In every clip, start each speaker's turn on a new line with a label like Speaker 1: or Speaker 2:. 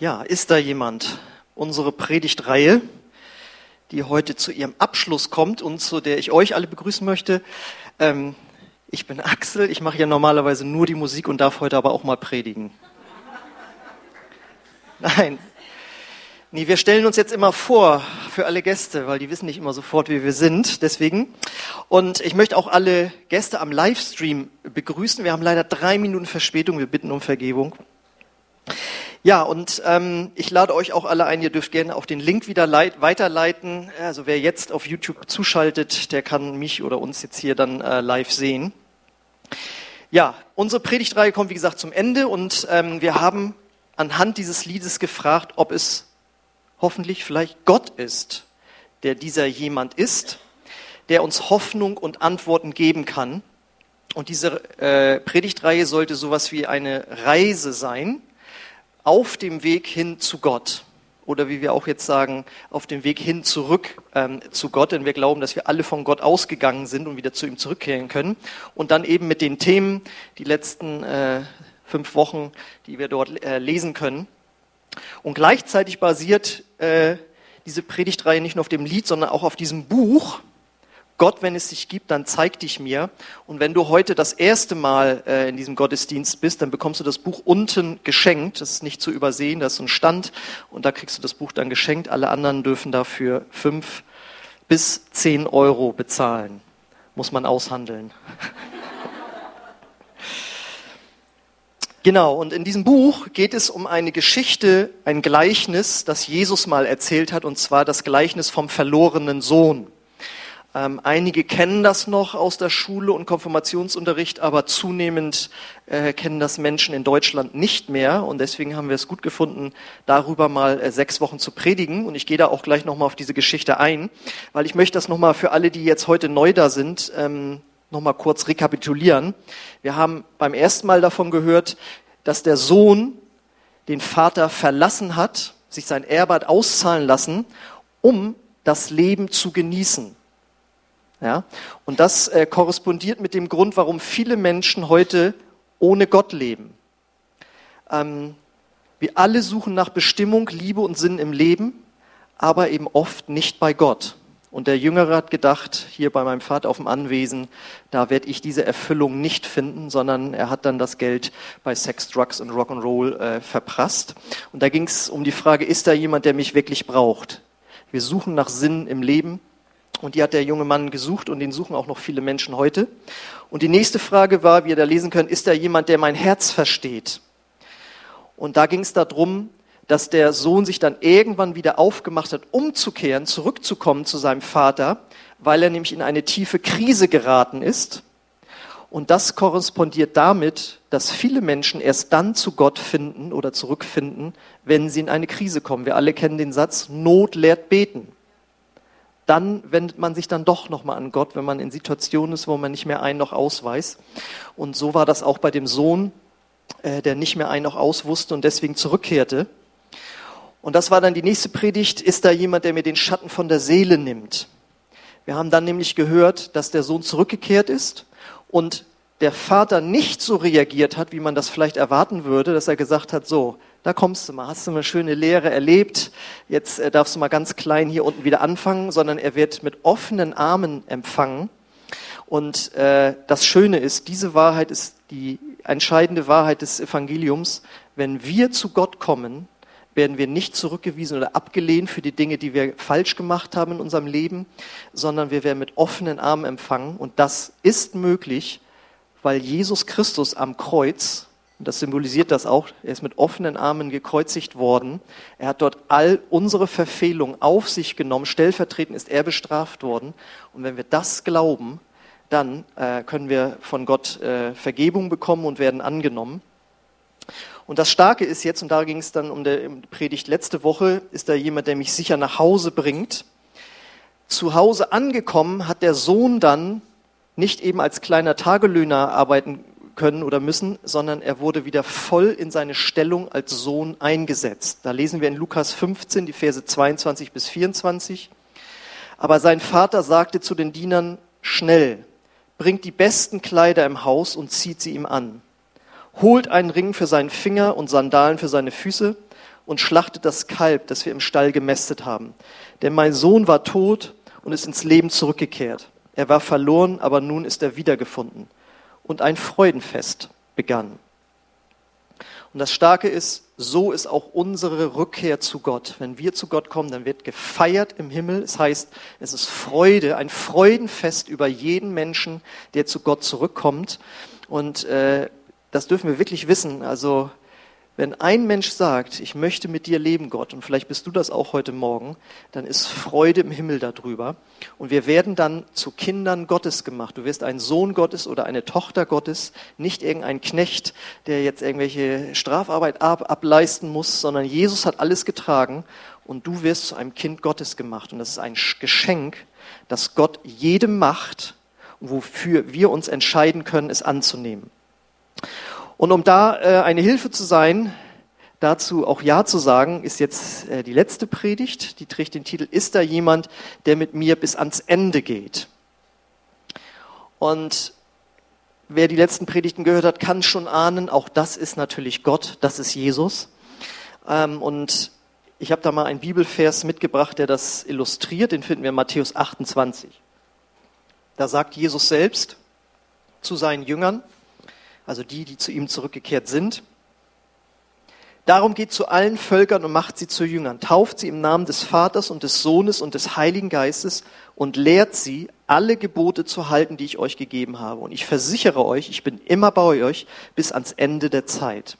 Speaker 1: Ja, ist da jemand? Unsere Predigtreihe, die heute zu ihrem Abschluss kommt und zu der ich euch alle begrüßen möchte. Ähm, ich bin Axel, ich mache ja normalerweise nur die Musik und darf heute aber auch mal predigen. Nein. Nee, wir stellen uns jetzt immer vor für alle Gäste, weil die wissen nicht immer sofort, wie wir sind. Deswegen. Und ich möchte auch alle Gäste am Livestream begrüßen. Wir haben leider drei Minuten Verspätung. Wir bitten um Vergebung. Ja, und ähm, ich lade euch auch alle ein, ihr dürft gerne auch den Link wieder leit weiterleiten. Also wer jetzt auf YouTube zuschaltet, der kann mich oder uns jetzt hier dann äh, live sehen. Ja, unsere Predigtreihe kommt wie gesagt zum Ende und ähm, wir haben anhand dieses Liedes gefragt, ob es hoffentlich vielleicht Gott ist, der dieser jemand ist, der uns Hoffnung und Antworten geben kann. Und diese äh, Predigtreihe sollte sowas wie eine Reise sein, auf dem Weg hin zu Gott. Oder wie wir auch jetzt sagen, auf dem Weg hin zurück ähm, zu Gott, denn wir glauben, dass wir alle von Gott ausgegangen sind und wieder zu ihm zurückkehren können. Und dann eben mit den Themen, die letzten äh, fünf Wochen, die wir dort äh, lesen können. Und gleichzeitig basiert äh, diese Predigtreihe nicht nur auf dem Lied, sondern auch auf diesem Buch, Gott, wenn es dich gibt, dann zeig dich mir. Und wenn du heute das erste Mal äh, in diesem Gottesdienst bist, dann bekommst du das Buch unten geschenkt. Das ist nicht zu übersehen, das ist ein Stand und da kriegst du das Buch dann geschenkt. Alle anderen dürfen dafür fünf bis zehn Euro bezahlen. Muss man aushandeln. Genau, und in diesem Buch geht es um eine Geschichte, ein Gleichnis, das Jesus mal erzählt hat, und zwar das Gleichnis vom verlorenen Sohn. Ähm, einige kennen das noch aus der Schule und Konfirmationsunterricht, aber zunehmend äh, kennen das Menschen in Deutschland nicht mehr. Und deswegen haben wir es gut gefunden, darüber mal äh, sechs Wochen zu predigen. Und ich gehe da auch gleich nochmal auf diese Geschichte ein, weil ich möchte das nochmal für alle, die jetzt heute neu da sind, ähm, nochmal kurz rekapitulieren. Wir haben beim ersten Mal davon gehört, dass der Sohn den Vater verlassen hat, sich sein Erbe hat auszahlen lassen, um das Leben zu genießen. Ja? Und das äh, korrespondiert mit dem Grund, warum viele Menschen heute ohne Gott leben. Ähm, wir alle suchen nach Bestimmung, Liebe und Sinn im Leben, aber eben oft nicht bei Gott. Und der Jüngere hat gedacht, hier bei meinem Vater auf dem Anwesen, da werde ich diese Erfüllung nicht finden, sondern er hat dann das Geld bei Sex, Drugs und Rock'n'Roll äh, verprasst. Und da ging es um die Frage, ist da jemand, der mich wirklich braucht? Wir suchen nach Sinn im Leben, und die hat der junge Mann gesucht und den suchen auch noch viele Menschen heute. Und die nächste Frage war, wie ihr da lesen könnt, ist da jemand, der mein Herz versteht? Und da ging es darum, dass der Sohn sich dann irgendwann wieder aufgemacht hat, umzukehren, zurückzukommen zu seinem Vater, weil er nämlich in eine tiefe Krise geraten ist. Und das korrespondiert damit, dass viele Menschen erst dann zu Gott finden oder zurückfinden, wenn sie in eine Krise kommen. Wir alle kennen den Satz, Not lehrt beten dann wendet man sich dann doch nochmal an Gott, wenn man in Situationen ist, wo man nicht mehr ein noch aus weiß. Und so war das auch bei dem Sohn, äh, der nicht mehr ein noch aus wusste und deswegen zurückkehrte. Und das war dann die nächste Predigt, ist da jemand, der mir den Schatten von der Seele nimmt. Wir haben dann nämlich gehört, dass der Sohn zurückgekehrt ist und der Vater nicht so reagiert hat, wie man das vielleicht erwarten würde, dass er gesagt hat, so, da kommst du mal, hast du eine schöne Lehre erlebt, jetzt äh, darfst du mal ganz klein hier unten wieder anfangen, sondern er wird mit offenen Armen empfangen. Und äh, das Schöne ist, diese Wahrheit ist die entscheidende Wahrheit des Evangeliums. Wenn wir zu Gott kommen, werden wir nicht zurückgewiesen oder abgelehnt für die Dinge, die wir falsch gemacht haben in unserem Leben, sondern wir werden mit offenen Armen empfangen. Und das ist möglich, weil Jesus Christus am Kreuz und das symbolisiert das auch. Er ist mit offenen Armen gekreuzigt worden. Er hat dort all unsere Verfehlungen auf sich genommen. Stellvertretend ist er bestraft worden. Und wenn wir das glauben, dann äh, können wir von Gott äh, Vergebung bekommen und werden angenommen. Und das Starke ist jetzt, und da ging es dann um die Predigt letzte Woche, ist da jemand, der mich sicher nach Hause bringt. Zu Hause angekommen hat der Sohn dann nicht eben als kleiner Tagelöhner arbeiten können oder müssen, sondern er wurde wieder voll in seine Stellung als Sohn eingesetzt. Da lesen wir in Lukas 15 die Verse 22 bis 24. Aber sein Vater sagte zu den Dienern, schnell, bringt die besten Kleider im Haus und zieht sie ihm an. Holt einen Ring für seinen Finger und Sandalen für seine Füße und schlachtet das Kalb, das wir im Stall gemästet haben. Denn mein Sohn war tot und ist ins Leben zurückgekehrt. Er war verloren, aber nun ist er wiedergefunden. Und ein Freudenfest begann. Und das Starke ist, so ist auch unsere Rückkehr zu Gott. Wenn wir zu Gott kommen, dann wird gefeiert im Himmel. Es heißt, es ist Freude, ein Freudenfest über jeden Menschen, der zu Gott zurückkommt. Und äh, das dürfen wir wirklich wissen. Also wenn ein Mensch sagt, ich möchte mit dir leben, Gott, und vielleicht bist du das auch heute Morgen, dann ist Freude im Himmel darüber. Und wir werden dann zu Kindern Gottes gemacht. Du wirst ein Sohn Gottes oder eine Tochter Gottes, nicht irgendein Knecht, der jetzt irgendwelche Strafarbeit ab, ableisten muss, sondern Jesus hat alles getragen und du wirst zu einem Kind Gottes gemacht. Und das ist ein Geschenk, das Gott jedem macht, wofür wir uns entscheiden können, es anzunehmen. Und um da äh, eine Hilfe zu sein, dazu auch Ja zu sagen, ist jetzt äh, die letzte Predigt. Die trägt den Titel Ist da jemand, der mit mir bis ans Ende geht? Und wer die letzten Predigten gehört hat, kann schon ahnen, auch das ist natürlich Gott, das ist Jesus. Ähm, und ich habe da mal einen Bibelvers mitgebracht, der das illustriert. Den finden wir in Matthäus 28. Da sagt Jesus selbst zu seinen Jüngern, also die, die zu ihm zurückgekehrt sind. Darum geht zu allen Völkern und macht sie zu Jüngern, tauft sie im Namen des Vaters und des Sohnes und des Heiligen Geistes und lehrt sie, alle Gebote zu halten, die ich euch gegeben habe. Und ich versichere euch, ich bin immer bei euch bis ans Ende der Zeit.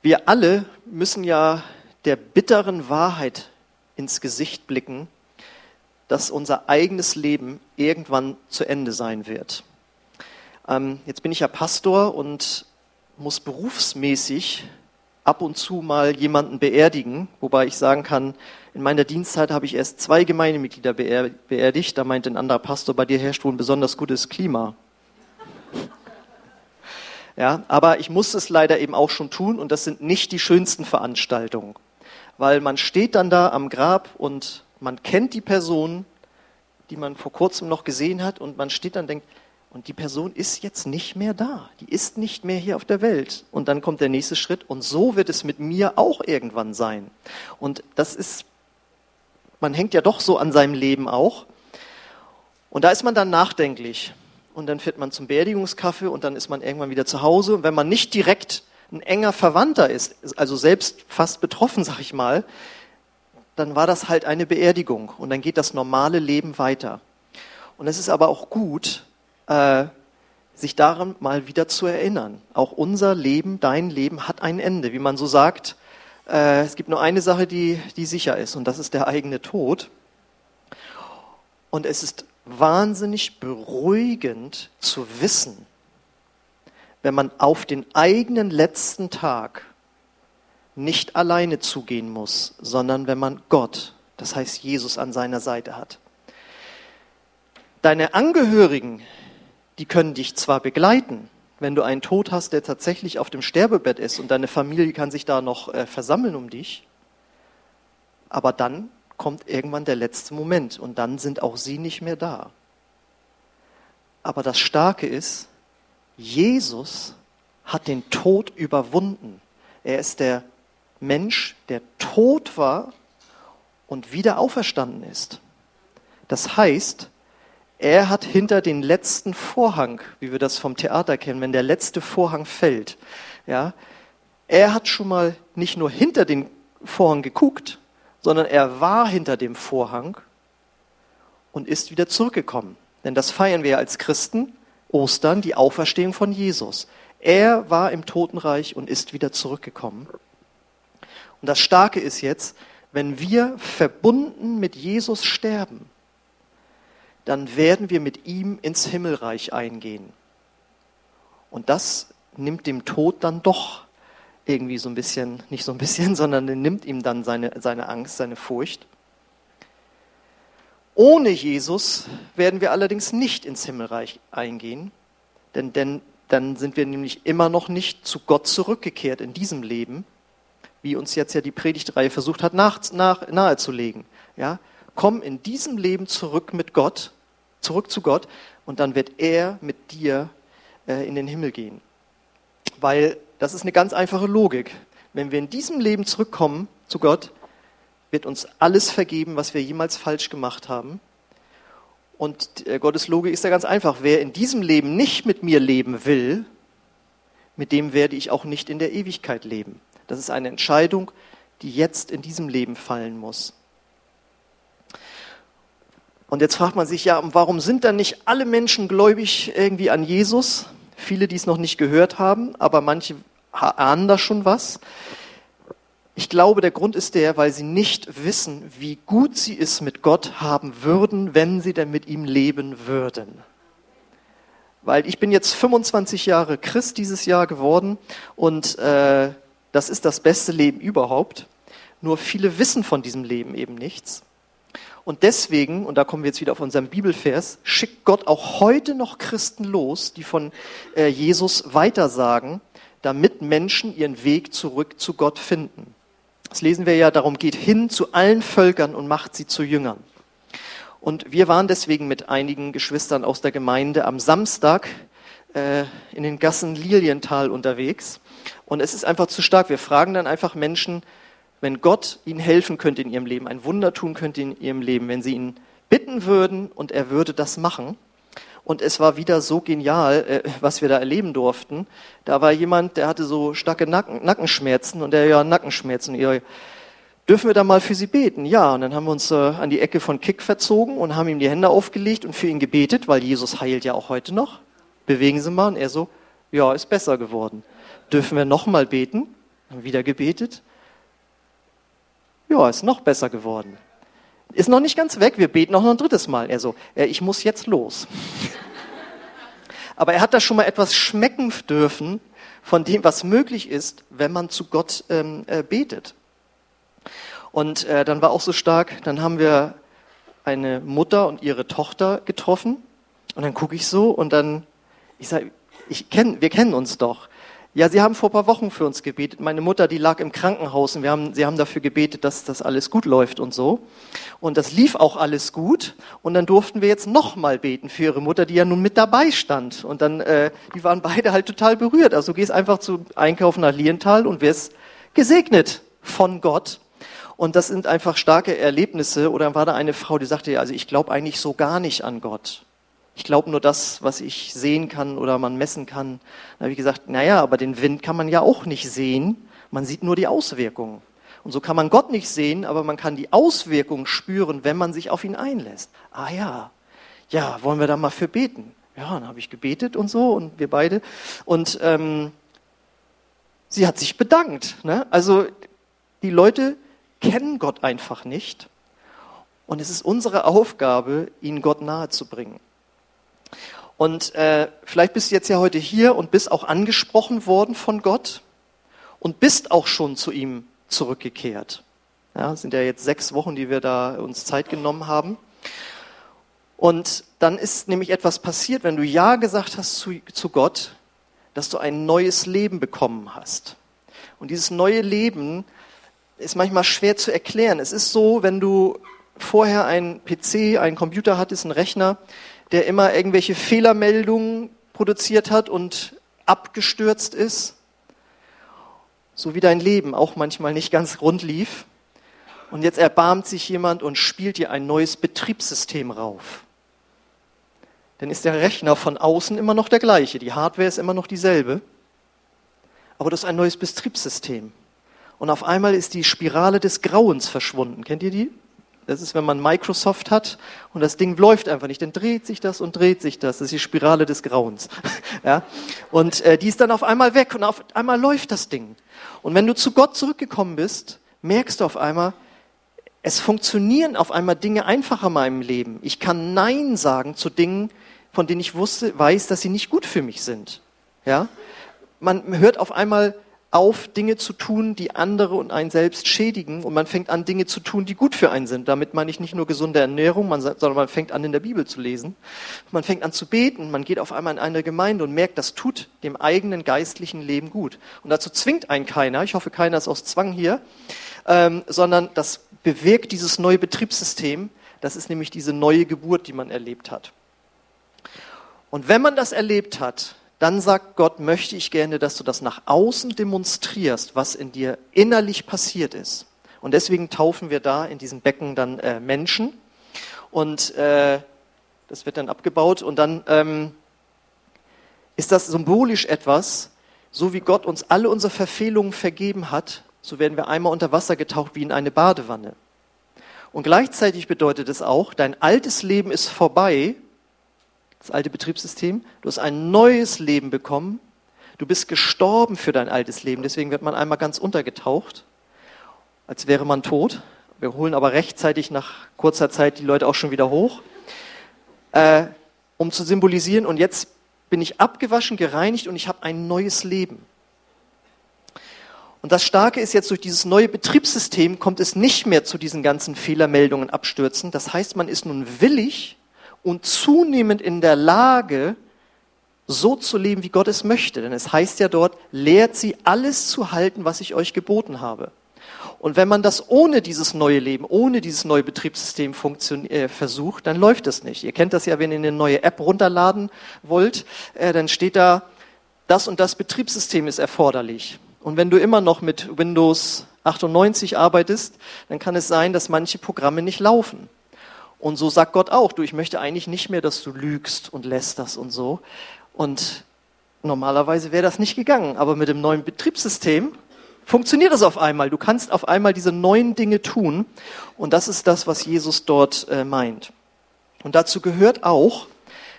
Speaker 1: Wir alle müssen ja der bitteren Wahrheit ins Gesicht blicken, dass unser eigenes Leben irgendwann zu Ende sein wird. Ähm, jetzt bin ich ja Pastor und muss berufsmäßig ab und zu mal jemanden beerdigen, wobei ich sagen kann, in meiner Dienstzeit habe ich erst zwei Gemeindemitglieder beerdigt. Da meint ein anderer Pastor, bei dir herrscht wohl ein besonders gutes Klima. Ja, aber ich muss es leider eben auch schon tun und das sind nicht die schönsten Veranstaltungen, weil man steht dann da am Grab und man kennt die Person, die man vor kurzem noch gesehen hat und man steht dann und denkt, und die Person ist jetzt nicht mehr da. Die ist nicht mehr hier auf der Welt. Und dann kommt der nächste Schritt. Und so wird es mit mir auch irgendwann sein. Und das ist, man hängt ja doch so an seinem Leben auch. Und da ist man dann nachdenklich. Und dann fährt man zum Beerdigungskaffee und dann ist man irgendwann wieder zu Hause. Und wenn man nicht direkt ein enger Verwandter ist, also selbst fast betroffen, sag ich mal, dann war das halt eine Beerdigung. Und dann geht das normale Leben weiter. Und es ist aber auch gut, äh, sich daran mal wieder zu erinnern. Auch unser Leben, dein Leben hat ein Ende. Wie man so sagt, äh, es gibt nur eine Sache, die, die sicher ist, und das ist der eigene Tod. Und es ist wahnsinnig beruhigend zu wissen, wenn man auf den eigenen letzten Tag nicht alleine zugehen muss, sondern wenn man Gott, das heißt Jesus, an seiner Seite hat. Deine Angehörigen, die können dich zwar begleiten, wenn du einen Tod hast, der tatsächlich auf dem Sterbebett ist und deine Familie kann sich da noch äh, versammeln um dich, aber dann kommt irgendwann der letzte Moment und dann sind auch sie nicht mehr da. Aber das Starke ist, Jesus hat den Tod überwunden. Er ist der Mensch, der tot war und wieder auferstanden ist. Das heißt, er hat hinter den letzten Vorhang, wie wir das vom Theater kennen, wenn der letzte Vorhang fällt, ja, er hat schon mal nicht nur hinter den Vorhang geguckt, sondern er war hinter dem Vorhang und ist wieder zurückgekommen. Denn das feiern wir als Christen, Ostern, die Auferstehung von Jesus. Er war im Totenreich und ist wieder zurückgekommen. Und das Starke ist jetzt, wenn wir verbunden mit Jesus sterben, dann werden wir mit ihm ins Himmelreich eingehen. Und das nimmt dem Tod dann doch irgendwie so ein bisschen, nicht so ein bisschen, sondern nimmt ihm dann seine, seine Angst, seine Furcht. Ohne Jesus werden wir allerdings nicht ins Himmelreich eingehen, denn, denn dann sind wir nämlich immer noch nicht zu Gott zurückgekehrt in diesem Leben, wie uns jetzt ja die Predigtreihe versucht hat nach, nach, nahezulegen. Ja? Komm in diesem Leben zurück mit Gott zurück zu Gott und dann wird er mit dir äh, in den Himmel gehen. Weil das ist eine ganz einfache Logik. wenn wir in diesem Leben zurückkommen zu Gott, wird uns alles vergeben, was wir jemals falsch gemacht haben. Und äh, Gottes Logik ist ja ganz einfach. Wer in diesem Leben nicht mit mir leben will, mit dem werde ich auch nicht in der Ewigkeit leben. Das ist eine Entscheidung, die jetzt in diesem Leben fallen muss. Und jetzt fragt man sich ja, warum sind dann nicht alle Menschen gläubig irgendwie an Jesus? Viele, die es noch nicht gehört haben, aber manche ahnen da schon was. Ich glaube, der Grund ist der, weil sie nicht wissen, wie gut sie es mit Gott haben würden, wenn sie denn mit ihm leben würden. Weil ich bin jetzt 25 Jahre Christ dieses Jahr geworden und äh, das ist das beste Leben überhaupt. Nur viele wissen von diesem Leben eben nichts. Und deswegen, und da kommen wir jetzt wieder auf unseren Bibelvers, schickt Gott auch heute noch Christen los, die von äh, Jesus weitersagen, damit Menschen ihren Weg zurück zu Gott finden. Das lesen wir ja, darum geht hin zu allen Völkern und macht sie zu Jüngern. Und wir waren deswegen mit einigen Geschwistern aus der Gemeinde am Samstag äh, in den Gassen Lilienthal unterwegs. Und es ist einfach zu stark. Wir fragen dann einfach Menschen, wenn Gott ihnen helfen könnte in ihrem Leben, ein Wunder tun könnte in ihrem Leben, wenn sie ihn bitten würden und er würde das machen, und es war wieder so genial, äh, was wir da erleben durften. Da war jemand, der hatte so starke Nacken, Nackenschmerzen und der ja Nackenschmerzen. Ja, dürfen wir da mal für sie beten? Ja, und dann haben wir uns äh, an die Ecke von Kick verzogen und haben ihm die Hände aufgelegt und für ihn gebetet, weil Jesus heilt ja auch heute noch. Bewegen Sie mal. Und er so, ja, ist besser geworden. Dürfen wir noch mal beten? Haben wieder gebetet. Ja, ist noch besser geworden. Ist noch nicht ganz weg, wir beten noch ein drittes Mal. Er so, äh, ich muss jetzt los. Aber er hat da schon mal etwas schmecken dürfen von dem, was möglich ist, wenn man zu Gott ähm, äh, betet. Und äh, dann war auch so stark, dann haben wir eine Mutter und ihre Tochter getroffen. Und dann gucke ich so und dann, ich sage, ich kenn, wir kennen uns doch. Ja, Sie haben vor ein paar Wochen für uns gebetet. Meine Mutter, die lag im Krankenhaus und wir haben, Sie haben dafür gebetet, dass das alles gut läuft und so. Und das lief auch alles gut. Und dann durften wir jetzt nochmal beten für Ihre Mutter, die ja nun mit dabei stand. Und dann, äh, die waren beide halt total berührt. Also du gehst einfach zu einkaufen nach Lienthal und wirst gesegnet von Gott. Und das sind einfach starke Erlebnisse. Oder war da eine Frau, die sagte, also ich glaube eigentlich so gar nicht an Gott. Ich glaube nur das, was ich sehen kann oder man messen kann. Da habe ich gesagt, naja, aber den Wind kann man ja auch nicht sehen. Man sieht nur die Auswirkungen. Und so kann man Gott nicht sehen, aber man kann die Auswirkungen spüren, wenn man sich auf ihn einlässt. Ah ja, ja, wollen wir da mal für beten? Ja, dann habe ich gebetet und so und wir beide. Und ähm, sie hat sich bedankt. Ne? Also die Leute kennen Gott einfach nicht. Und es ist unsere Aufgabe, ihnen Gott nahe zu bringen. Und äh, vielleicht bist du jetzt ja heute hier und bist auch angesprochen worden von Gott und bist auch schon zu ihm zurückgekehrt. Ja, sind ja jetzt sechs Wochen, die wir da uns Zeit genommen haben. Und dann ist nämlich etwas passiert, wenn du Ja gesagt hast zu, zu Gott, dass du ein neues Leben bekommen hast. Und dieses neue Leben ist manchmal schwer zu erklären. Es ist so, wenn du vorher einen PC, einen Computer hattest, einen Rechner, der immer irgendwelche Fehlermeldungen produziert hat und abgestürzt ist. So wie dein Leben auch manchmal nicht ganz rund lief. Und jetzt erbarmt sich jemand und spielt dir ein neues Betriebssystem rauf. Dann ist der Rechner von außen immer noch der gleiche, die Hardware ist immer noch dieselbe, aber das ist ein neues Betriebssystem. Und auf einmal ist die Spirale des Grauens verschwunden. Kennt ihr die? Das ist, wenn man Microsoft hat und das Ding läuft einfach nicht, dann dreht sich das und dreht sich das. Das ist die Spirale des Grauens. ja? Und äh, die ist dann auf einmal weg und auf einmal läuft das Ding. Und wenn du zu Gott zurückgekommen bist, merkst du auf einmal, es funktionieren auf einmal Dinge einfacher in meinem Leben. Ich kann Nein sagen zu Dingen, von denen ich wusste, weiß, dass sie nicht gut für mich sind. Ja? Man hört auf einmal auf, Dinge zu tun, die andere und einen selbst schädigen. Und man fängt an, Dinge zu tun, die gut für einen sind. Damit meine ich nicht nur gesunde Ernährung, man, sondern man fängt an, in der Bibel zu lesen. Man fängt an zu beten. Man geht auf einmal in eine Gemeinde und merkt, das tut dem eigenen geistlichen Leben gut. Und dazu zwingt einen keiner. Ich hoffe, keiner ist aus Zwang hier. Ähm, sondern das bewirkt dieses neue Betriebssystem. Das ist nämlich diese neue Geburt, die man erlebt hat. Und wenn man das erlebt hat, dann sagt Gott, möchte ich gerne, dass du das nach außen demonstrierst, was in dir innerlich passiert ist. Und deswegen taufen wir da in diesem Becken dann äh, Menschen. Und äh, das wird dann abgebaut. Und dann ähm, ist das symbolisch etwas, so wie Gott uns alle unsere Verfehlungen vergeben hat, so werden wir einmal unter Wasser getaucht wie in eine Badewanne. Und gleichzeitig bedeutet es auch, dein altes Leben ist vorbei, das alte Betriebssystem, du hast ein neues Leben bekommen, du bist gestorben für dein altes Leben, deswegen wird man einmal ganz untergetaucht, als wäre man tot. Wir holen aber rechtzeitig nach kurzer Zeit die Leute auch schon wieder hoch, äh, um zu symbolisieren, und jetzt bin ich abgewaschen, gereinigt und ich habe ein neues Leben. Und das Starke ist jetzt, durch dieses neue Betriebssystem kommt es nicht mehr zu diesen ganzen Fehlermeldungen abstürzen. Das heißt, man ist nun willig und zunehmend in der Lage, so zu leben, wie Gott es möchte. Denn es heißt ja dort, lehrt sie alles zu halten, was ich euch geboten habe. Und wenn man das ohne dieses neue Leben, ohne dieses neue Betriebssystem äh, versucht, dann läuft das nicht. Ihr kennt das ja, wenn ihr eine neue App runterladen wollt, äh, dann steht da, das und das Betriebssystem ist erforderlich. Und wenn du immer noch mit Windows 98 arbeitest, dann kann es sein, dass manche Programme nicht laufen. Und so sagt Gott auch, du, ich möchte eigentlich nicht mehr, dass du lügst und lässt das und so. Und normalerweise wäre das nicht gegangen, aber mit dem neuen Betriebssystem funktioniert das auf einmal. Du kannst auf einmal diese neuen Dinge tun. Und das ist das, was Jesus dort äh, meint. Und dazu gehört auch,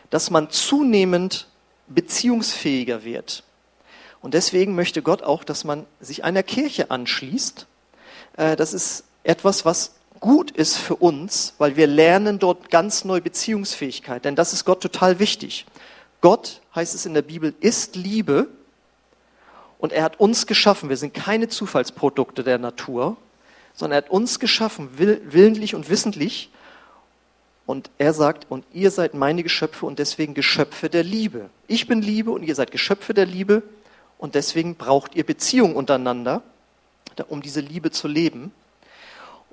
Speaker 1: dass man zunehmend beziehungsfähiger wird. Und deswegen möchte Gott auch, dass man sich einer Kirche anschließt. Äh, das ist etwas, was gut ist für uns, weil wir lernen dort ganz neue Beziehungsfähigkeit. Denn das ist Gott total wichtig. Gott, heißt es in der Bibel, ist Liebe und er hat uns geschaffen. Wir sind keine Zufallsprodukte der Natur, sondern er hat uns geschaffen, willentlich und wissentlich. Und er sagt, und ihr seid meine Geschöpfe und deswegen Geschöpfe der Liebe. Ich bin Liebe und ihr seid Geschöpfe der Liebe und deswegen braucht ihr Beziehung untereinander, um diese Liebe zu leben.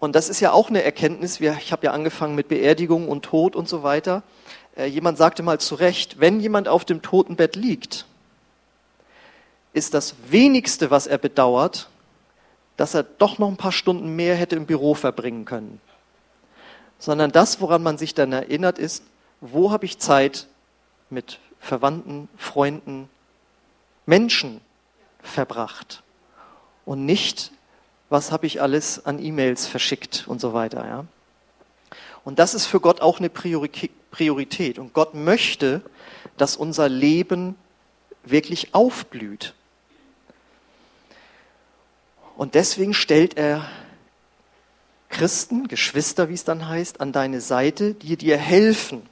Speaker 1: Und das ist ja auch eine Erkenntnis. Ich habe ja angefangen mit Beerdigung und Tod und so weiter. Äh, jemand sagte mal zu Recht, wenn jemand auf dem Totenbett liegt, ist das wenigste, was er bedauert, dass er doch noch ein paar Stunden mehr hätte im Büro verbringen können. Sondern das, woran man sich dann erinnert, ist, wo habe ich Zeit mit Verwandten, Freunden, Menschen verbracht und nicht, was habe ich alles an E-Mails verschickt und so weiter. Ja? Und das ist für Gott auch eine Priorität. Und Gott möchte, dass unser Leben wirklich aufblüht. Und deswegen stellt er Christen, Geschwister, wie es dann heißt, an deine Seite, die dir helfen.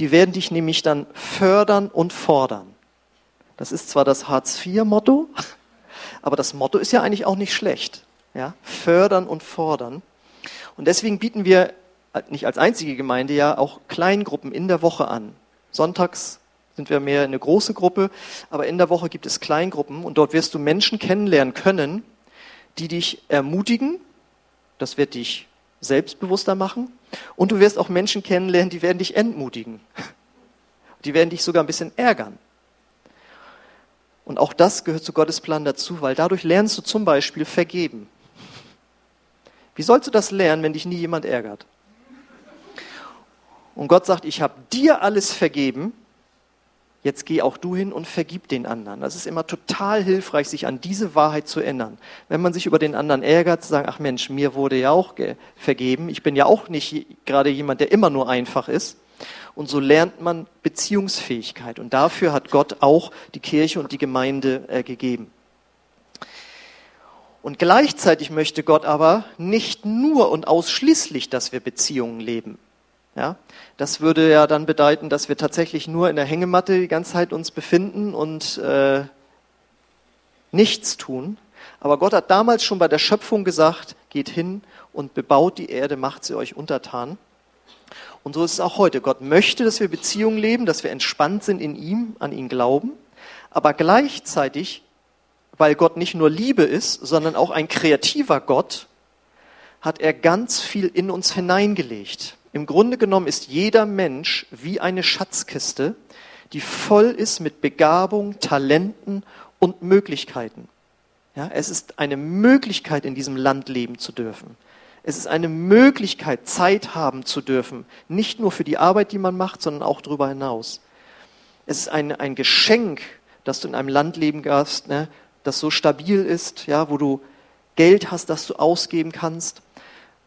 Speaker 1: Die werden dich nämlich dann fördern und fordern. Das ist zwar das Hartz-IV-Motto, aber das Motto ist ja eigentlich auch nicht schlecht. Ja? Fördern und fordern. Und deswegen bieten wir nicht als einzige Gemeinde ja auch Kleingruppen in der Woche an. Sonntags sind wir mehr eine große Gruppe, aber in der Woche gibt es Kleingruppen und dort wirst du Menschen kennenlernen können, die dich ermutigen. Das wird dich selbstbewusster machen. Und du wirst auch Menschen kennenlernen, die werden dich entmutigen. Die werden dich sogar ein bisschen ärgern. Und auch das gehört zu Gottes Plan dazu, weil dadurch lernst du zum Beispiel vergeben. Wie sollst du das lernen, wenn dich nie jemand ärgert? Und Gott sagt, ich habe dir alles vergeben, jetzt geh auch du hin und vergib den anderen. Das ist immer total hilfreich, sich an diese Wahrheit zu erinnern. Wenn man sich über den anderen ärgert, zu sagen, ach Mensch, mir wurde ja auch vergeben, ich bin ja auch nicht gerade jemand, der immer nur einfach ist, und so lernt man Beziehungsfähigkeit. Und dafür hat Gott auch die Kirche und die Gemeinde äh, gegeben. Und gleichzeitig möchte Gott aber nicht nur und ausschließlich, dass wir Beziehungen leben. Ja, das würde ja dann bedeuten, dass wir tatsächlich nur in der Hängematte die ganze Zeit uns befinden und äh, nichts tun. Aber Gott hat damals schon bei der Schöpfung gesagt, geht hin und bebaut die Erde, macht sie euch untertan. Und so ist es auch heute. Gott möchte, dass wir Beziehungen leben, dass wir entspannt sind in ihm, an ihn glauben. Aber gleichzeitig, weil Gott nicht nur Liebe ist, sondern auch ein kreativer Gott, hat er ganz viel in uns hineingelegt. Im Grunde genommen ist jeder Mensch wie eine Schatzkiste, die voll ist mit Begabung, Talenten und Möglichkeiten. Ja, es ist eine Möglichkeit, in diesem Land leben zu dürfen. Es ist eine Möglichkeit, Zeit haben zu dürfen, nicht nur für die Arbeit, die man macht, sondern auch darüber hinaus. Es ist ein, ein Geschenk, dass du in einem Land leben darfst, ne, das so stabil ist, ja, wo du Geld hast, das du ausgeben kannst.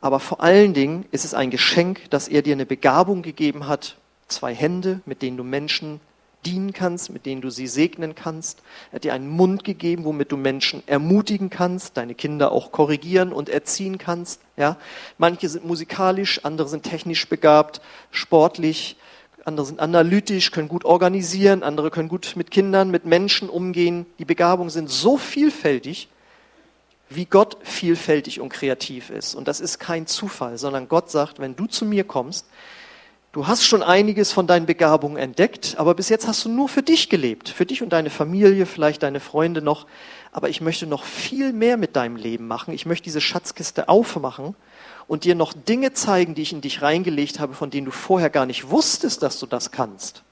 Speaker 1: Aber vor allen Dingen ist es ein Geschenk, dass er dir eine Begabung gegeben hat, zwei Hände, mit denen du Menschen dienen kannst, mit denen du sie segnen kannst. Er hat dir einen Mund gegeben, womit du Menschen ermutigen kannst, deine Kinder auch korrigieren und erziehen kannst. Ja, manche sind musikalisch, andere sind technisch begabt, sportlich, andere sind analytisch, können gut organisieren, andere können gut mit Kindern, mit Menschen umgehen. Die Begabungen sind so vielfältig, wie Gott vielfältig und kreativ ist. Und das ist kein Zufall, sondern Gott sagt, wenn du zu mir kommst, Du hast schon einiges von deinen Begabungen entdeckt, aber bis jetzt hast du nur für dich gelebt, für dich und deine Familie, vielleicht deine Freunde noch. Aber ich möchte noch viel mehr mit deinem Leben machen. Ich möchte diese Schatzkiste aufmachen und dir noch Dinge zeigen, die ich in dich reingelegt habe, von denen du vorher gar nicht wusstest, dass du das kannst.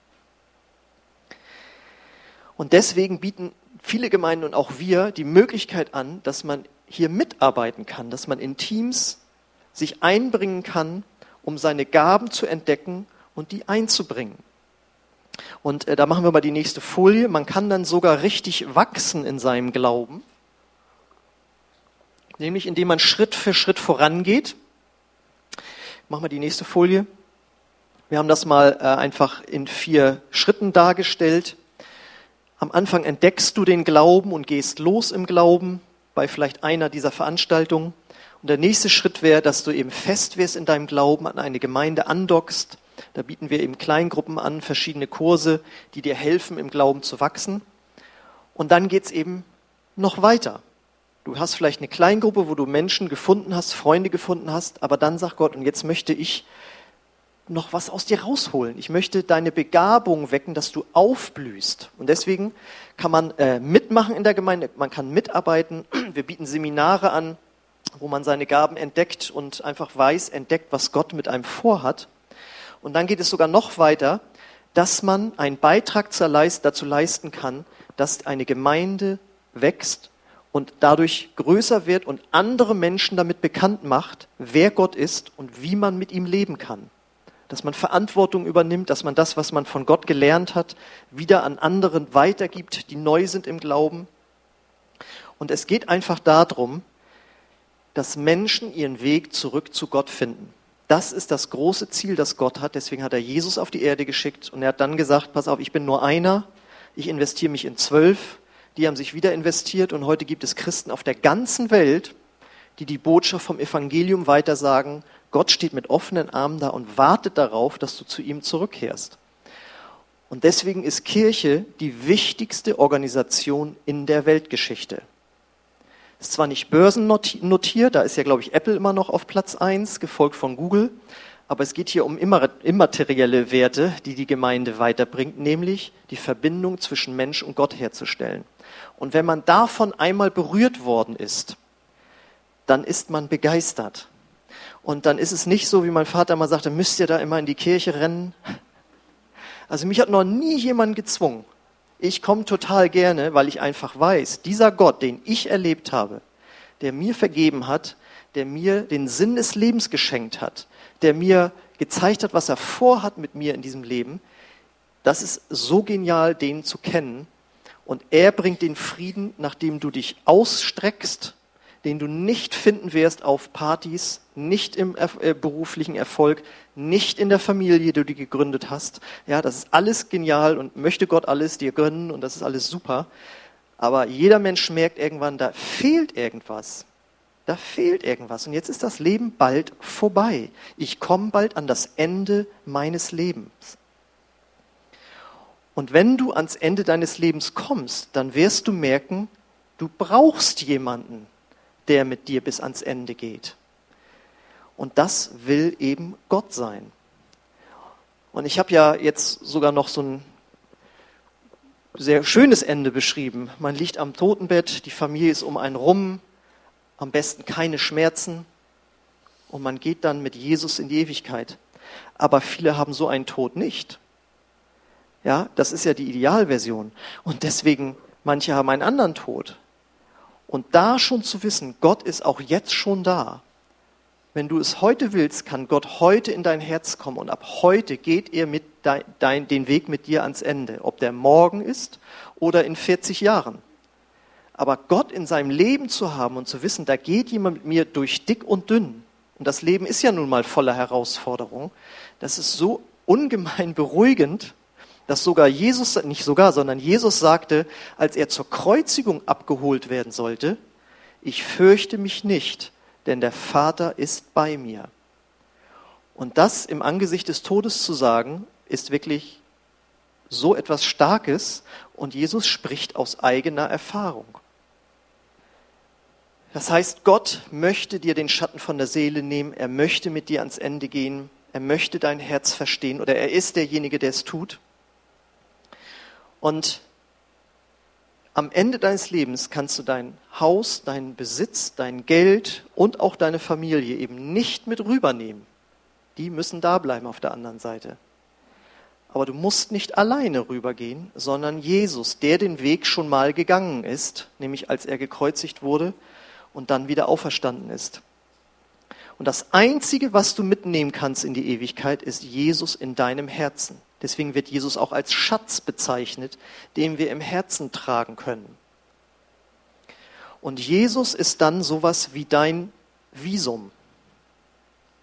Speaker 1: Und deswegen bieten viele Gemeinden und auch wir die Möglichkeit an, dass man hier mitarbeiten kann, dass man in Teams sich einbringen kann um seine Gaben zu entdecken und die einzubringen. Und äh, da machen wir mal die nächste Folie. Man kann dann sogar richtig wachsen in seinem Glauben, nämlich indem man Schritt für Schritt vorangeht. Machen wir die nächste Folie. Wir haben das mal äh, einfach in vier Schritten dargestellt. Am Anfang entdeckst du den Glauben und gehst los im Glauben bei vielleicht einer dieser Veranstaltungen. Und der nächste Schritt wäre, dass du eben fest wirst in deinem Glauben, an eine Gemeinde andockst. Da bieten wir eben Kleingruppen an, verschiedene Kurse, die dir helfen, im Glauben zu wachsen. Und dann geht's eben noch weiter. Du hast vielleicht eine Kleingruppe, wo du Menschen gefunden hast, Freunde gefunden hast, aber dann sagt Gott, und jetzt möchte ich noch was aus dir rausholen. Ich möchte deine Begabung wecken, dass du aufblühst. Und deswegen kann man äh, mitmachen in der Gemeinde, man kann mitarbeiten. Wir bieten Seminare an, wo man seine Gaben entdeckt und einfach weiß, entdeckt, was Gott mit einem vorhat. Und dann geht es sogar noch weiter, dass man einen Beitrag dazu leisten kann, dass eine Gemeinde wächst und dadurch größer wird und andere Menschen damit bekannt macht, wer Gott ist und wie man mit ihm leben kann. Dass man Verantwortung übernimmt, dass man das, was man von Gott gelernt hat, wieder an anderen weitergibt, die neu sind im Glauben. Und es geht einfach darum, dass Menschen ihren Weg zurück zu Gott finden. Das ist das große Ziel, das Gott hat. Deswegen hat er Jesus auf die Erde geschickt und er hat dann gesagt, pass auf, ich bin nur einer, ich investiere mich in zwölf, die haben sich wieder investiert und heute gibt es Christen auf der ganzen Welt, die die Botschaft vom Evangelium weitersagen. Gott steht mit offenen Armen da und wartet darauf, dass du zu ihm zurückkehrst. Und deswegen ist Kirche die wichtigste Organisation in der Weltgeschichte. Ist zwar nicht börsennotiert, da ist ja, glaube ich, Apple immer noch auf Platz eins, gefolgt von Google, aber es geht hier um immaterielle Werte, die die Gemeinde weiterbringt, nämlich die Verbindung zwischen Mensch und Gott herzustellen. Und wenn man davon einmal berührt worden ist, dann ist man begeistert. Und dann ist es nicht so, wie mein Vater mal sagte, müsst ihr da immer in die Kirche rennen. Also mich hat noch nie jemand gezwungen. Ich komme total gerne, weil ich einfach weiß, dieser Gott, den ich erlebt habe, der mir vergeben hat, der mir den Sinn des Lebens geschenkt hat, der mir gezeigt hat, was er vorhat mit mir in diesem Leben, das ist so genial, den zu kennen. Und er bringt den Frieden, nachdem du dich ausstreckst den du nicht finden wirst auf Partys, nicht im äh, beruflichen Erfolg, nicht in der Familie, die du gegründet hast. Ja, das ist alles genial und möchte Gott alles dir gönnen und das ist alles super. Aber jeder Mensch merkt irgendwann, da fehlt irgendwas. Da fehlt irgendwas. Und jetzt ist das Leben bald vorbei. Ich komme bald an das Ende meines Lebens. Und wenn du ans Ende deines Lebens kommst, dann wirst du merken, du brauchst jemanden, der mit dir bis ans Ende geht. Und das will eben Gott sein. Und ich habe ja jetzt sogar noch so ein sehr schönes Ende beschrieben. Man liegt am Totenbett, die Familie ist um einen rum, am besten keine Schmerzen und man geht dann mit Jesus in die Ewigkeit. Aber viele haben so einen Tod nicht. Ja, das ist ja die Idealversion. Und deswegen, manche haben einen anderen Tod. Und da schon zu wissen, Gott ist auch jetzt schon da. Wenn du es heute willst, kann Gott heute in dein Herz kommen und ab heute geht er mit dein, dein, den Weg mit dir ans Ende, ob der morgen ist oder in 40 Jahren. Aber Gott in seinem Leben zu haben und zu wissen, da geht jemand mit mir durch dick und dünn, und das Leben ist ja nun mal voller Herausforderungen, das ist so ungemein beruhigend, dass sogar Jesus, nicht sogar, sondern Jesus sagte, als er zur Kreuzigung abgeholt werden sollte, ich fürchte mich nicht, denn der Vater ist bei mir. Und das im Angesicht des Todes zu sagen, ist wirklich so etwas Starkes und Jesus spricht aus eigener Erfahrung. Das heißt, Gott möchte dir den Schatten von der Seele nehmen, er möchte mit dir ans Ende gehen, er möchte dein Herz verstehen oder er ist derjenige, der es tut. Und am Ende deines Lebens kannst du dein Haus, deinen Besitz, dein Geld und auch deine Familie eben nicht mit rübernehmen. Die müssen da bleiben auf der anderen Seite. Aber du musst nicht alleine rübergehen, sondern Jesus, der den Weg schon mal gegangen ist, nämlich als er gekreuzigt wurde und dann wieder auferstanden ist. Und das Einzige, was du mitnehmen kannst in die Ewigkeit, ist Jesus in deinem Herzen. Deswegen wird Jesus auch als Schatz bezeichnet, den wir im Herzen tragen können. Und Jesus ist dann sowas wie dein Visum.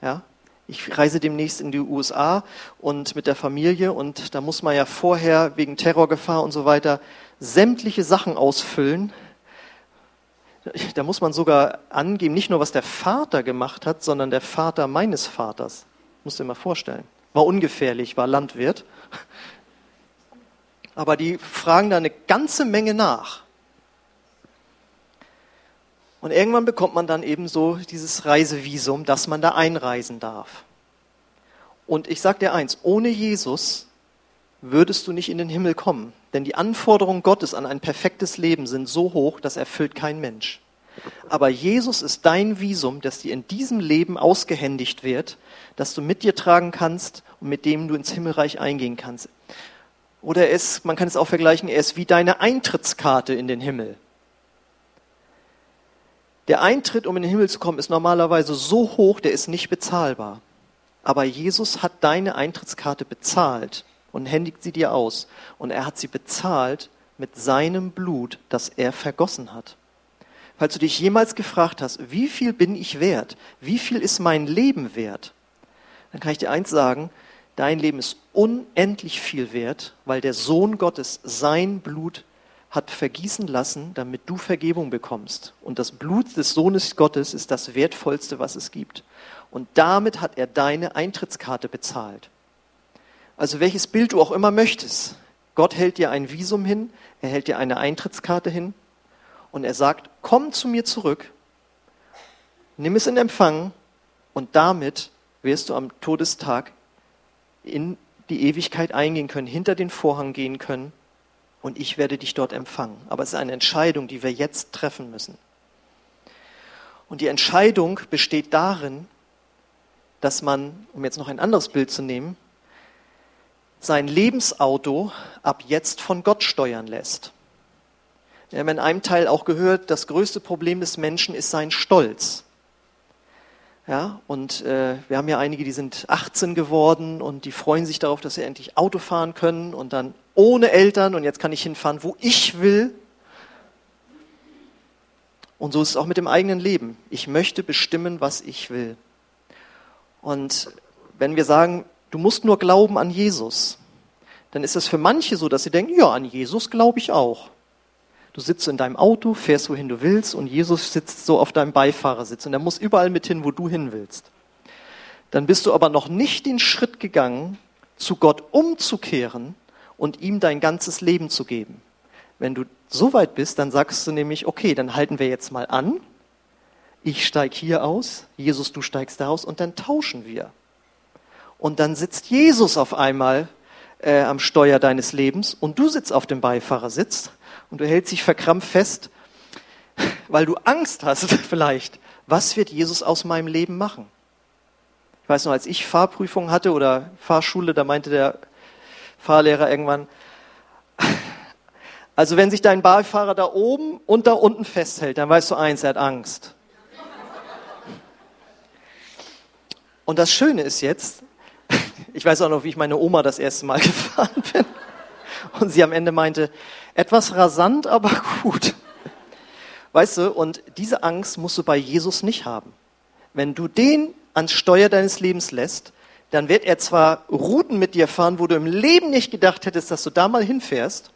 Speaker 1: Ja? Ich reise demnächst in die USA und mit der Familie und da muss man ja vorher wegen Terrorgefahr und so weiter sämtliche Sachen ausfüllen, da muss man sogar angeben, nicht nur was der Vater gemacht hat, sondern der Vater meines Vaters. Musst du dir mal vorstellen. War ungefährlich, war Landwirt. Aber die fragen da eine ganze Menge nach. Und irgendwann bekommt man dann eben so dieses Reisevisum, dass man da einreisen darf. Und ich sage dir eins, ohne Jesus würdest du nicht in den Himmel kommen. Denn die Anforderungen Gottes an ein perfektes Leben sind so hoch, das erfüllt kein Mensch. Aber Jesus ist dein Visum, das dir in diesem Leben ausgehändigt wird, das du mit dir tragen kannst und mit dem du ins Himmelreich eingehen kannst. Oder er ist, man kann es auch vergleichen, er ist wie deine Eintrittskarte in den Himmel. Der Eintritt, um in den Himmel zu kommen, ist normalerweise so hoch, der ist nicht bezahlbar. Aber Jesus hat deine Eintrittskarte bezahlt und händigt sie dir aus. Und er hat sie bezahlt mit seinem Blut, das er vergossen hat. Falls du dich jemals gefragt hast, wie viel bin ich wert? Wie viel ist mein Leben wert? Dann kann ich dir eins sagen, dein Leben ist unendlich viel wert, weil der Sohn Gottes sein Blut hat vergießen lassen, damit du Vergebung bekommst. Und das Blut des Sohnes Gottes ist das Wertvollste, was es gibt. Und damit hat er deine Eintrittskarte bezahlt. Also welches Bild du auch immer möchtest. Gott hält dir ein Visum hin, er hält dir eine Eintrittskarte hin und er sagt, komm zu mir zurück, nimm es in Empfang und damit wirst du am Todestag in die Ewigkeit eingehen können, hinter den Vorhang gehen können und ich werde dich dort empfangen. Aber es ist eine Entscheidung, die wir jetzt treffen müssen. Und die Entscheidung besteht darin, dass man, um jetzt noch ein anderes Bild zu nehmen, sein Lebensauto ab jetzt von Gott steuern lässt. Wir haben in einem Teil auch gehört, das größte Problem des Menschen ist sein Stolz. Ja, und äh, wir haben ja einige, die sind 18 geworden und die freuen sich darauf, dass sie endlich Auto fahren können und dann ohne Eltern und jetzt kann ich hinfahren, wo ich will. Und so ist es auch mit dem eigenen Leben. Ich möchte bestimmen, was ich will. Und wenn wir sagen, du musst nur glauben an Jesus, dann ist es für manche so, dass sie denken, ja, an Jesus glaube ich auch. Du sitzt in deinem Auto, fährst wohin du willst und Jesus sitzt so auf deinem Beifahrersitz und er muss überall mit hin, wo du hin willst. Dann bist du aber noch nicht den Schritt gegangen, zu Gott umzukehren und ihm dein ganzes Leben zu geben. Wenn du so weit bist, dann sagst du nämlich, okay, dann halten wir jetzt mal an. Ich steige hier aus, Jesus, du steigst da aus und dann tauschen wir. Und dann sitzt Jesus auf einmal äh, am Steuer deines Lebens und du sitzt auf dem Beifahrersitz und du hältst dich verkrampft fest, weil du Angst hast vielleicht. Was wird Jesus aus meinem Leben machen? Ich weiß noch, als ich Fahrprüfung hatte oder Fahrschule, da meinte der Fahrlehrer irgendwann. Also wenn sich dein Beifahrer da oben und da unten festhält, dann weißt du eins, er hat Angst. Und das Schöne ist jetzt, ich weiß auch noch, wie ich meine Oma das erste Mal gefahren bin. Und sie am Ende meinte, etwas rasant, aber gut. Weißt du, und diese Angst musst du bei Jesus nicht haben. Wenn du den ans Steuer deines Lebens lässt, dann wird er zwar Routen mit dir fahren, wo du im Leben nicht gedacht hättest, dass du da mal hinfährst,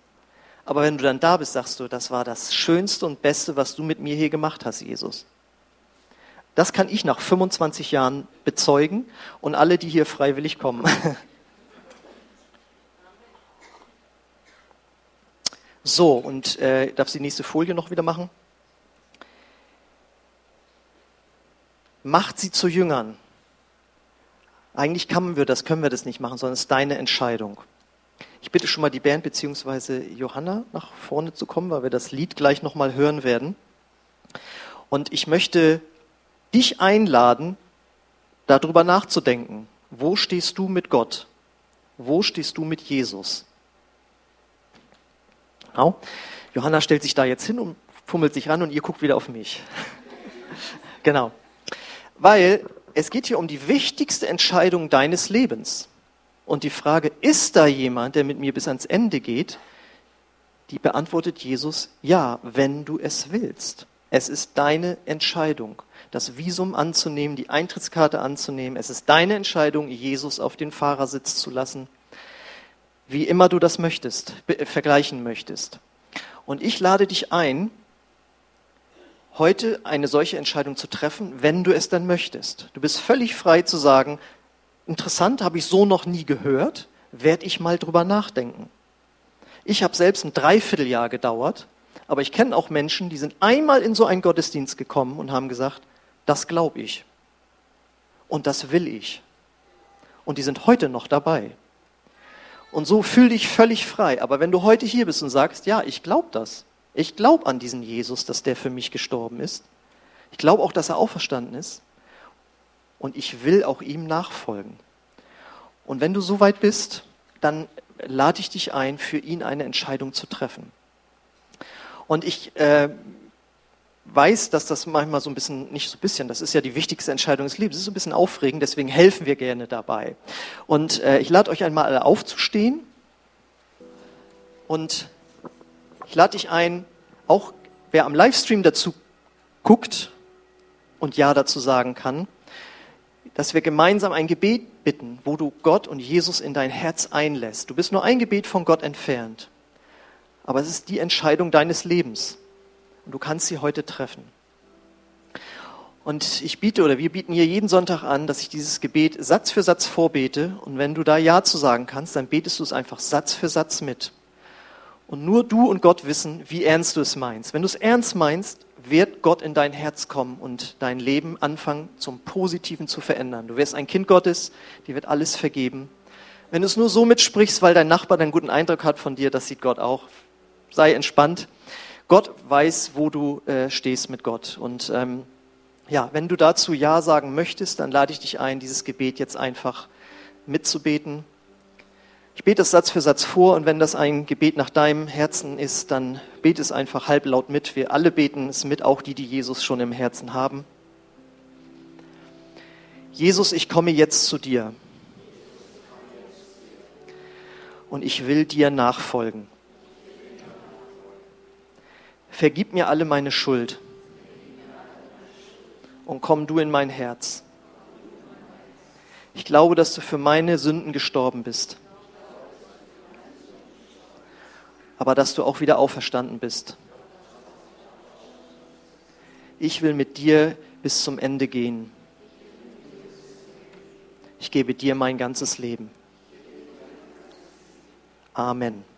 Speaker 1: aber wenn du dann da bist, sagst du, das war das Schönste und Beste, was du mit mir hier gemacht hast, Jesus. Das kann ich nach 25 Jahren bezeugen und alle, die hier freiwillig kommen. So, und äh, darf sie die nächste Folie noch wieder machen? Macht sie zu Jüngern. Eigentlich können wir das, können wir das nicht machen, sondern es ist deine Entscheidung. Ich bitte schon mal die Band bzw. Johanna nach vorne zu kommen, weil wir das Lied gleich nochmal hören werden. Und ich möchte dich einladen, darüber nachzudenken. Wo stehst du mit Gott? Wo stehst du mit Jesus? Genau. Johanna stellt sich da jetzt hin und fummelt sich ran und ihr guckt wieder auf mich. genau. Weil es geht hier um die wichtigste Entscheidung deines Lebens. Und die Frage, ist da jemand, der mit mir bis ans Ende geht? Die beantwortet Jesus, ja, wenn du es willst. Es ist deine Entscheidung, das Visum anzunehmen, die Eintrittskarte anzunehmen. Es ist deine Entscheidung, Jesus auf den Fahrersitz zu lassen. Wie immer du das möchtest, vergleichen möchtest. Und ich lade dich ein, heute eine solche Entscheidung zu treffen, wenn du es dann möchtest. Du bist völlig frei zu sagen, interessant, habe ich so noch nie gehört, werde ich mal drüber nachdenken. Ich habe selbst ein Dreivierteljahr gedauert, aber ich kenne auch Menschen, die sind einmal in so einen Gottesdienst gekommen und haben gesagt, das glaube ich und das will ich. Und die sind heute noch dabei. Und so fühl dich völlig frei. Aber wenn du heute hier bist und sagst, ja, ich glaube das, ich glaube an diesen Jesus, dass der für mich gestorben ist. Ich glaube auch, dass er auferstanden ist. Und ich will auch ihm nachfolgen. Und wenn du so weit bist, dann lade ich dich ein, für ihn eine Entscheidung zu treffen. Und ich äh, weiß, dass das manchmal so ein bisschen, nicht so ein bisschen, das ist ja die wichtigste Entscheidung des Lebens, es ist ein bisschen aufregend, deswegen helfen wir gerne dabei. Und äh, ich lade euch einmal alle aufzustehen und ich lade dich ein, auch wer am Livestream dazu guckt und Ja dazu sagen kann, dass wir gemeinsam ein Gebet bitten, wo du Gott und Jesus in dein Herz einlässt. Du bist nur ein Gebet von Gott entfernt, aber es ist die Entscheidung deines Lebens und du kannst sie heute treffen. Und ich biete oder wir bieten hier jeden Sonntag an, dass ich dieses Gebet Satz für Satz vorbete. Und wenn du da Ja zu sagen kannst, dann betest du es einfach Satz für Satz mit. Und nur du und Gott wissen, wie ernst du es meinst. Wenn du es ernst meinst, wird Gott in dein Herz kommen und dein Leben anfangen zum Positiven zu verändern. Du wirst ein Kind Gottes, dir wird alles vergeben. Wenn du es nur so mitsprichst, weil dein Nachbar einen guten Eindruck hat von dir, das sieht Gott auch. Sei entspannt. Gott weiß, wo du äh, stehst mit Gott. Und ähm, ja, wenn du dazu Ja sagen möchtest, dann lade ich dich ein, dieses Gebet jetzt einfach mitzubeten. Ich bete es Satz für Satz vor und wenn das ein Gebet nach deinem Herzen ist, dann bete es einfach halblaut mit. Wir alle beten es mit, auch die, die Jesus schon im Herzen haben. Jesus, ich komme jetzt zu dir und ich will dir nachfolgen. Vergib mir alle meine Schuld und komm du in mein Herz. Ich glaube, dass du für meine Sünden gestorben bist aber dass du auch wieder auferstanden bist. Ich will mit dir bis zum Ende gehen. Ich gebe dir mein ganzes Leben. Amen.